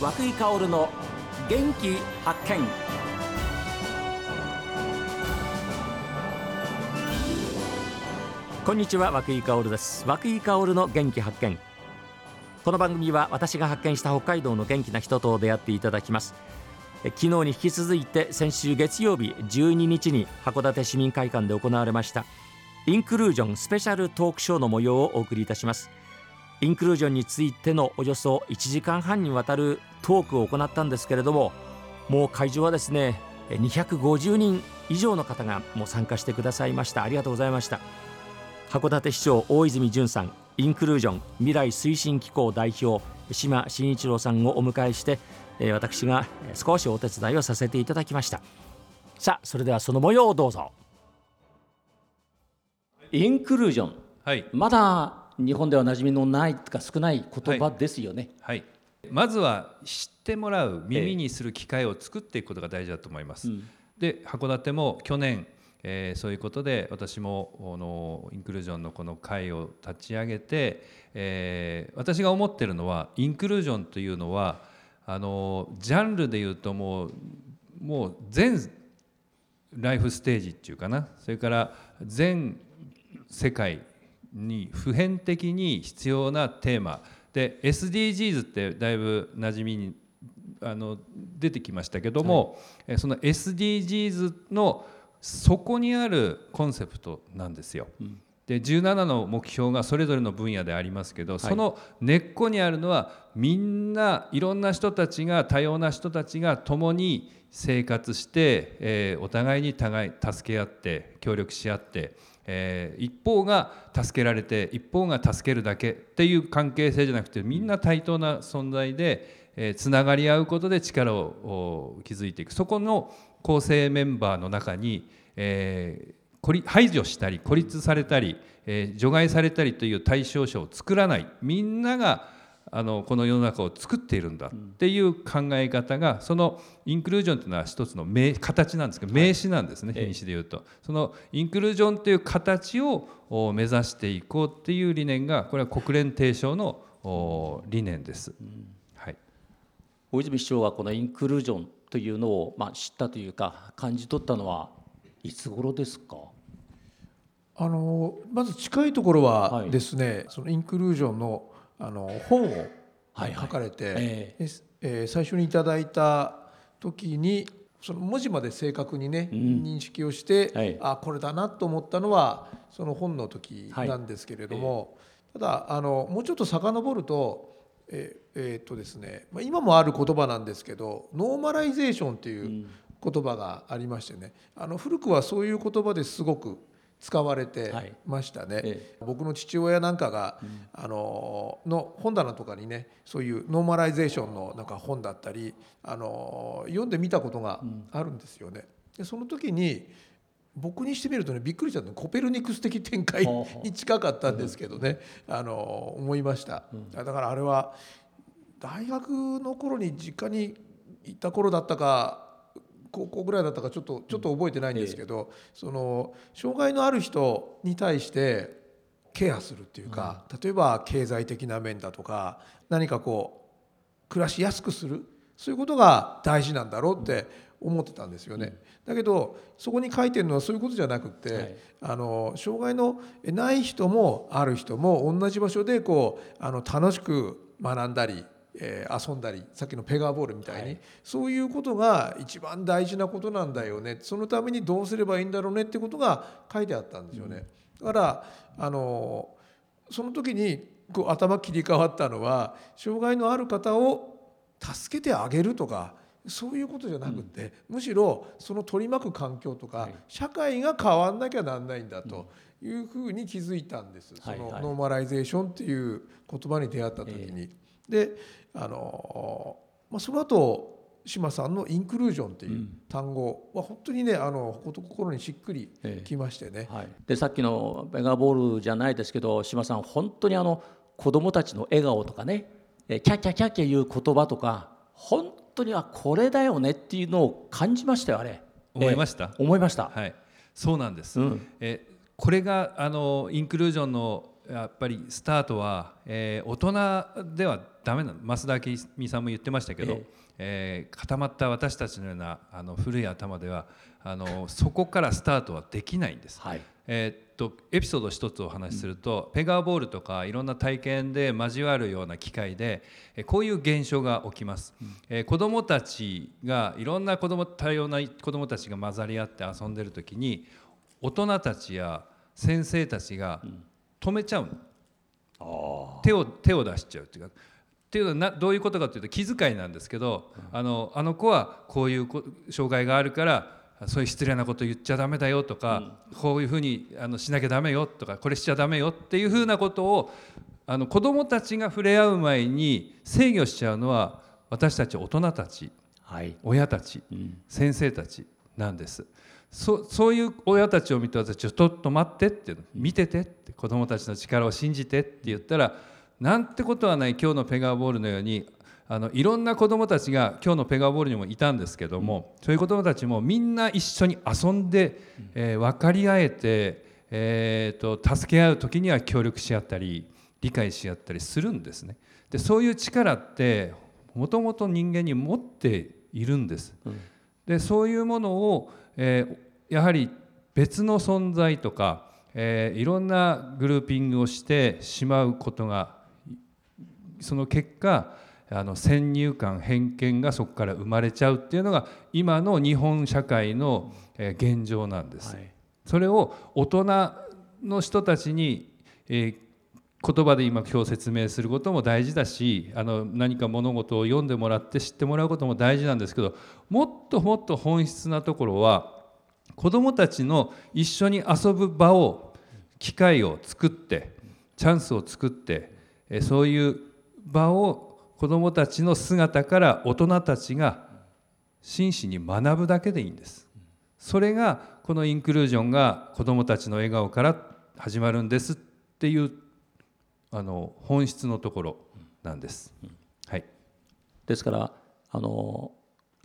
和久井薫の元気発見。こんにちは和久井薫です。和久井薫の元気発見。この番組は私が発見した北海道の元気な人と出会っていただきます。昨日に引き続いて先週月曜日12日に函館市民会館で行われましたインクルージョンスペシャルトークショーの模様をお送りいたします。インクルージョンについてのおよそ1時間半にわたるトークを行ったんですけれどももう会場はですね250人以上の方がもう参加してくださいました。ありがとうございました。函館市長大泉潤さんインクルージョン未来推進機構代表島真一郎さんをお迎えして私が少しお手伝いをさせていただきました。さあそれではその模様をどうぞ。インクルージョン、はい、まだ日本では馴染みのないとか少ない言葉ですよね、はい、はい、まずは知ってもらう耳にする機会を作っていくことが大事だと思います、ええうん、で函館も去年えー、そういうことで私もあのインクルージョンのこの会を立ち上げて、えー、私が思ってるのはインクルージョンというのはあのジャンルでいうともうもう全ライフステージっていうかな。それから全世界に普遍的に必要なテーマ。で SDGs ってだいぶ馴染みにあの出てきましたけども、はい、その SDGs のそこにあるコンセプトなんですよ。うん。で17の目標がそれぞれの分野でありますけど、その根っこにあるのはみんないろんな人たちが多様な人たちが共に生活して、えー、お互いに互い助け合って協力し合ってえー、一方が助けられて一方が助けるだけっていう関係性じゃなくてみんな対等な存在で、えー、つながり合うことで力を築いていく。そこの構成メンバーの中に、えー、排除したり孤立されたり、え、除外されたりという対象者を作らない。みんながあのこの世の中を作っているんだっていう考え方がそのインクルージョンというのは一つの名形なんですけど名詞なんですね、品詞でいうと。そのインクルージョンという形を目指していこうっていう理念がこれは国連提唱の理念です、はい、大泉市長がこのインクルージョンというのを、まあ、知ったというか感じ取ったのはいつ頃ですか？あのまず近いところはですね、はい、そのインクルージョンのあの本を書かれて、はいはい、え。ー、えー、最初にいただいた時にその文字まで正確にね、うん、認識をして、はい、あこれだなと思ったのはその本の時なんですけれども、はいえ。ー、ただあのもうちょっと遡るとえー、えー、っとですね、まあ、今もある言葉なんですけどノーマライゼーションという言葉がありましてね、あの古くはそういう言葉ですごく使われてましたね、はいええ、僕の父親なんかが、うん、あのの本棚とかにねそういうノーマライゼーションのなんか本だったりあの読んでみたことがあるんですよね。でその時に僕にしてみるとねびっくりしたのコペルニクス的展開に近かったんですけどね、あの思いました。だからあれは大学の頃に実家に行った頃だったか高校ぐらいだったかちょっとちょっと覚えてないんですけど、その障害のある人に対してケアするっていうか、例えば経済的な面だとか何かこう暮らしやすくするそういうことが大事なんだろうって思ってたんですよね。だけどそこに書いてるのはそういうことじゃなくて、はい、あの障害のない人もある人も同じ場所でこうあの楽しく学んだりえー、遊んだりさっきのペガーボールみたいに、はい、そういうことが一番大事なことなんだよね。そのためにどうすればいいんだろうねってことが書いてあったんですよね。だからあのその時にこう頭切り替わったのは障害のある方を助けてあげるとかそういうことじゃなくて、うん、むしろその取り巻く環境とか、はい、社会が変わんなきゃなんないんだというふうに気づいたんです、そのノーマライゼーションっていう言葉に出会った時に。であの、まあ、その後島さんのインクルージョンという単語は本当にねあの心にしっくりきましてね。えはい、でさっきのメガボールじゃないですけど島さん本当にあの子どもたちの笑顔とかねキャッキャッキャッキャいう言葉とか本当にはこれだよねっていうのを感じましたよあれ。思いました。思いました。はい、そうなんです。うん、えこれがあのインクルージョンのやっぱりスタートは、えー、大人ではダメな増田明美さんも言ってましたけど、ええ。ー、固まった私たちのようなあの古い頭ではあのそこからスタートはできないんです。はい、えー、っとエピソード一つお話しすると、うん、ペガーボールとかいろんな体験で交わるような機会で、えこういう現象が起きます。うん、えー、子どもたちがいろんな子供多様な子どもたちが混ざり合って遊んでる時に大人たちや先生たちが止めちゃう手を手を出しちゃうっていうか。っていうのはどういうことかというと気遣いなんですけど、あのあの子はこういう障害があるからそういう失礼なこと言っちゃだめだよとか、うん、こういうふうにあのしなきゃだめよとかこれしちゃだめよっていうふうなことをあの子どもたちが触れ合う前に制御しちゃうのは私たち大人たち、はい、親たち、うん、先生たちなんです。そそういう親たちを見て私ちょっと待ってって見ててって子どもたちの力を信じてって言ったらなんてことはない今日のペガーボールのようにあのいろんな子どもたちが今日のペガーボールにもいたんですけどもそういう子どもたちもみんな一緒に遊んで、えー、分かり合えて、えーと、助け合う時には協力し合ったり理解し合ったりするんですね。でそういう力ってもともと人間に持っているんです。でそういうものを、えー、やはり別の存在とか、えー、いろんなグルーピングをしてしまうことがその結果あの先入観偏見がそこから生まれちゃうっていうのが今の日本社会の現状なんです。はい、それを大人の人たちに、えー、言葉で今今日説明することも大事だしあの何か物事を読んでもらって知ってもらうことも大事なんですけどもっともっと本質なところは子どもたちの一緒に遊ぶ場を機会を作ってチャンスを作ってそういう場を子どもたちの姿から大人たちが真摯に学ぶだけでいいんです。それがこのインクルージョンが子どもたちの笑顔から始まるんですっていうあの本質のところなんです。はい、ですからあの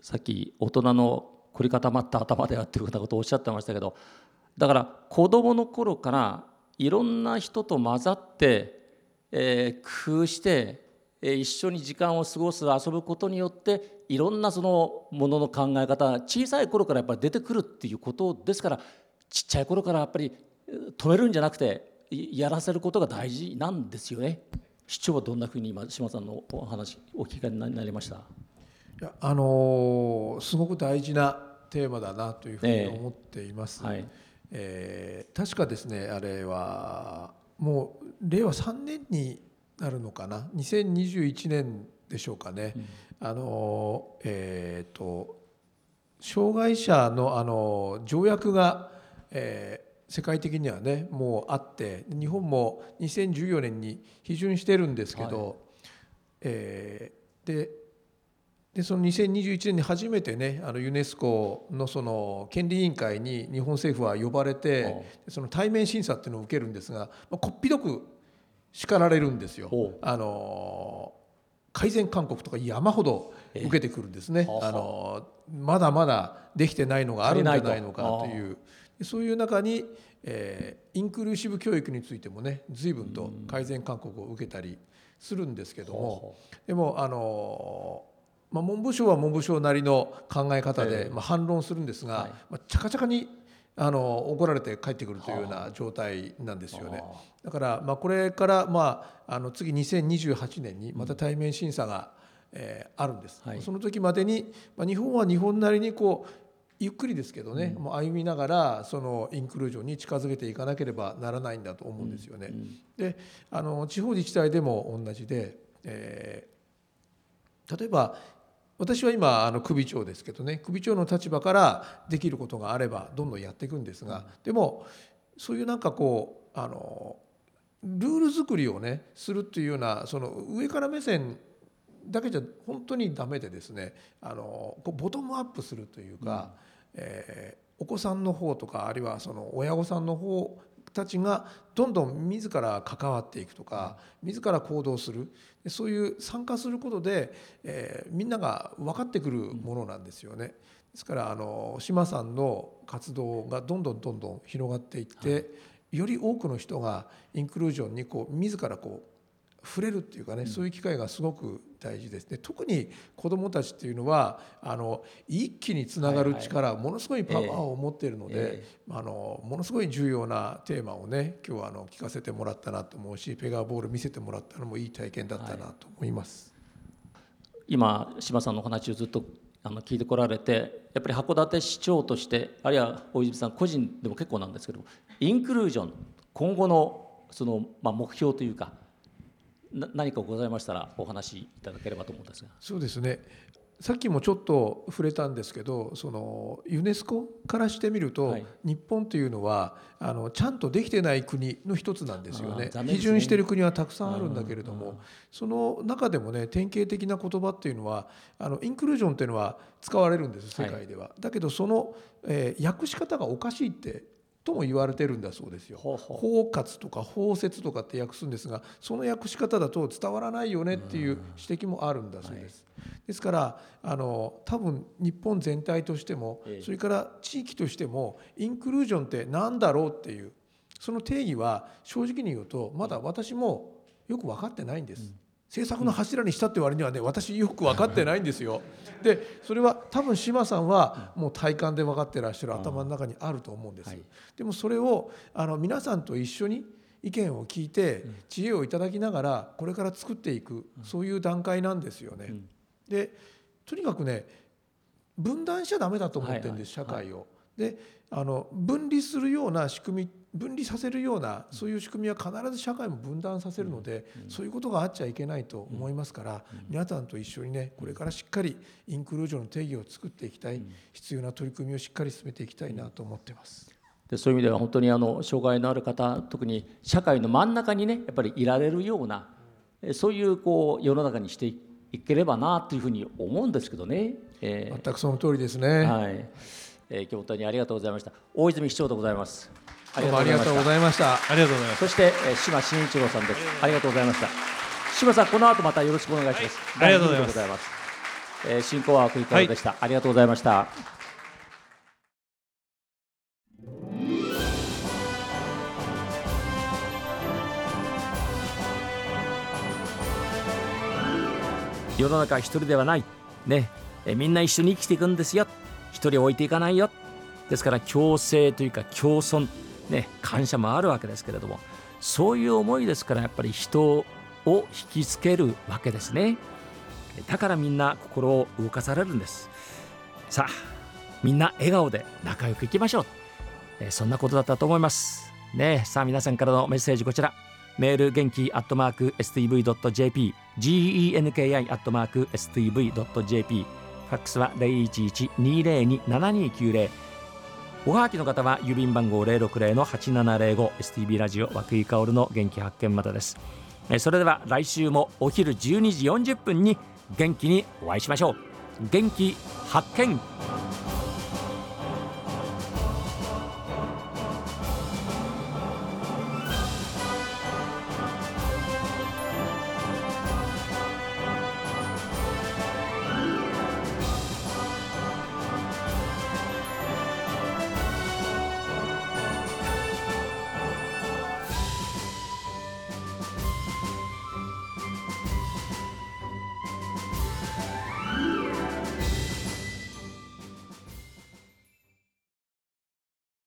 さっき大人の凝り固まった頭であっていうことをおっしゃってましたけどだから子どもの頃からいろんな人と混ざって、えー、工夫して一緒に時間を過ごす遊ぶことによっていろんなそのものの考え方小さい頃からやっぱり出てくるっていうことですからちっちゃい頃からやっぱり止めるんじゃなくてやらせることが大事なんですよね。市長はどんなふうに今島さんのお話お聞きになりました？いやあのー、すごく大事なテーマだなというふうに思っています。えー、はい。えー、確かですねあれはもう令和3年になるのかな？2021年でしょうかね、うん、あのえっ、ー、と障害者のあの条約が、えー、世界的にはねもうあって日本も2014年に批准してるんですけど、はい、えー、ででその2021年に初めてねあのユネスコのその権利委員会に日本政府は呼ばれてその対面審査っていうのを受けるんですが、まあ、こっぴどく叱られるんですよ。あの改善勧告とか山ほど受けてくるんですね。あのまだまだできてないのがあるんじゃないのかというそういう中に、えー、インクルーシブ教育についてもね随分と改善勧告を受けたりするんですけどもでもあのまあ、文部省は文部省なりの考え方で、まあ、反論するんですが、まあ、ちゃかちゃかにあの怒られて帰ってくるというような状態なんですよね。だからまあこれからまああの次2028年にまた対面審査が、えー、あるんです。はい、その時までにまあ日本は日本なりにこうゆっくりですけどね、うん、もう歩みながらそのインクルージョンに近づけていかなければならないんだと思うんですよね。うんうん、であの地方自治体でも同じで、えー、例えば私は今あの首長ですけどね首長の立場からできることがあればどんどんやっていくんですがでもそういうなんかこうあのルール作りをねするっていうようなその上から目線だけじゃ本当にダメでですねあのこうボトムアップするというか、うん、えー、お子さんの方とかあるいはその親御さんの方たちがどんどん自ら関わっていくとか自ら行動するそういう参加することで、えー、みんなが分かってくるものなんですよね。ですからあの島さんの活動がどんどんどんどん広がっていって、はい。より多くの人がインクルージョンにこう自らこう触れるっていうかね、そういう機会がすごく大事です。ね特に子どもたちっていうのはあの一気につながる力、はいはい、ものすごいパワーを持っているので、えー、あのものすごい重要なテーマをね今日はあの聞かせてもらったなと思うしペガーボール見せてもらったのもいい体験だったなと思います。はい、今島さんのお話をずっとあの聞いてこられてやっぱり函館市長としてあるいは大泉さん個人でも結構なんですけどインクルージョン今後のその、まあ、目標というか何かございましたらお話しいただければと思うんですが。そうですね。さっきもちょっと触れたんですけどそのユネスコからしてみると、はい、日本というのはあのちゃんとできてない国の一つなんですよね、ね、批准している国はたくさんあるんだけれどもその中でもね典型的な言葉っていうのはあのインクルージョンっていうのは使われるんです世界では、はい、だけどその、えー、訳し方がおかしいってとも言われてるんだそうですよ。包括とか包摂とかって訳すんですがその訳し方だと伝わらないよねっていう指摘もあるんだそうです。ですからあの多分日本全体としてもそれから地域としてもインクルージョンって何だろうっていうその定義は正直に言うとまだ私もよく分かってないんです。政策の柱にしたって割にはね私よく分かってないんですよ。でそれは多分志さんはもう体感で分かってらっしゃる頭の中にあると思うんです。でもそれをあの皆さんと一緒に意見を聞いて知恵をいただきながらこれから作っていくそういう段階なんですよね。でとにかくね分断しちゃダメだと思ってるんです社会を。であの分離するような仕組み分離させるようなそういう仕組みは必ず社会も分断させるので、そういうことがあっちゃいけないと思いますから、皆さんと一緒にねこれからしっかりインクルージョンの定義を作っていきたい、必要な取り組みをしっかり進めていきたいなと思ってます。でそういう意味では本当にあの障害のある方特に社会の真ん中にねやっぱりいられるようなそういうこう世の中にしていければなというふうに思うんですけどね。えー、全くその通りですね。はい。えー、今日本当にありがとうございました。大泉市長でございます。どうもありがとうございました。ありがとうございます。そして、えー、島真一郎さんです。ありがとうございました。島さん、この後またよろしくお願いします。ありがとうございます。えー、進行は栗川でした、はい、ありがとうございました。世の中一人ではない。ね、えみんな一緒に生きていくんですよ。一人置いていかないよ。ですから共生というか共存、ね、感謝もあるわけですけれどもそういう思いですからやっぱり人を引きつけるわけですね。だからみんな心を動かされるんです。さあみんな笑顔で仲良くいきましょう。えそんなことだったと思います。ねさあ皆さんからのメッセージこちら。メール元気アットマーク STV.jp genki アットマーク STV.jp ファックスは011-202-7290おはがきの方は郵便番号060-8705 STB ラジオ和久井薫の元気発見までです。それでは来週もお昼12時40分に元気にお会いしましょう。元気発見。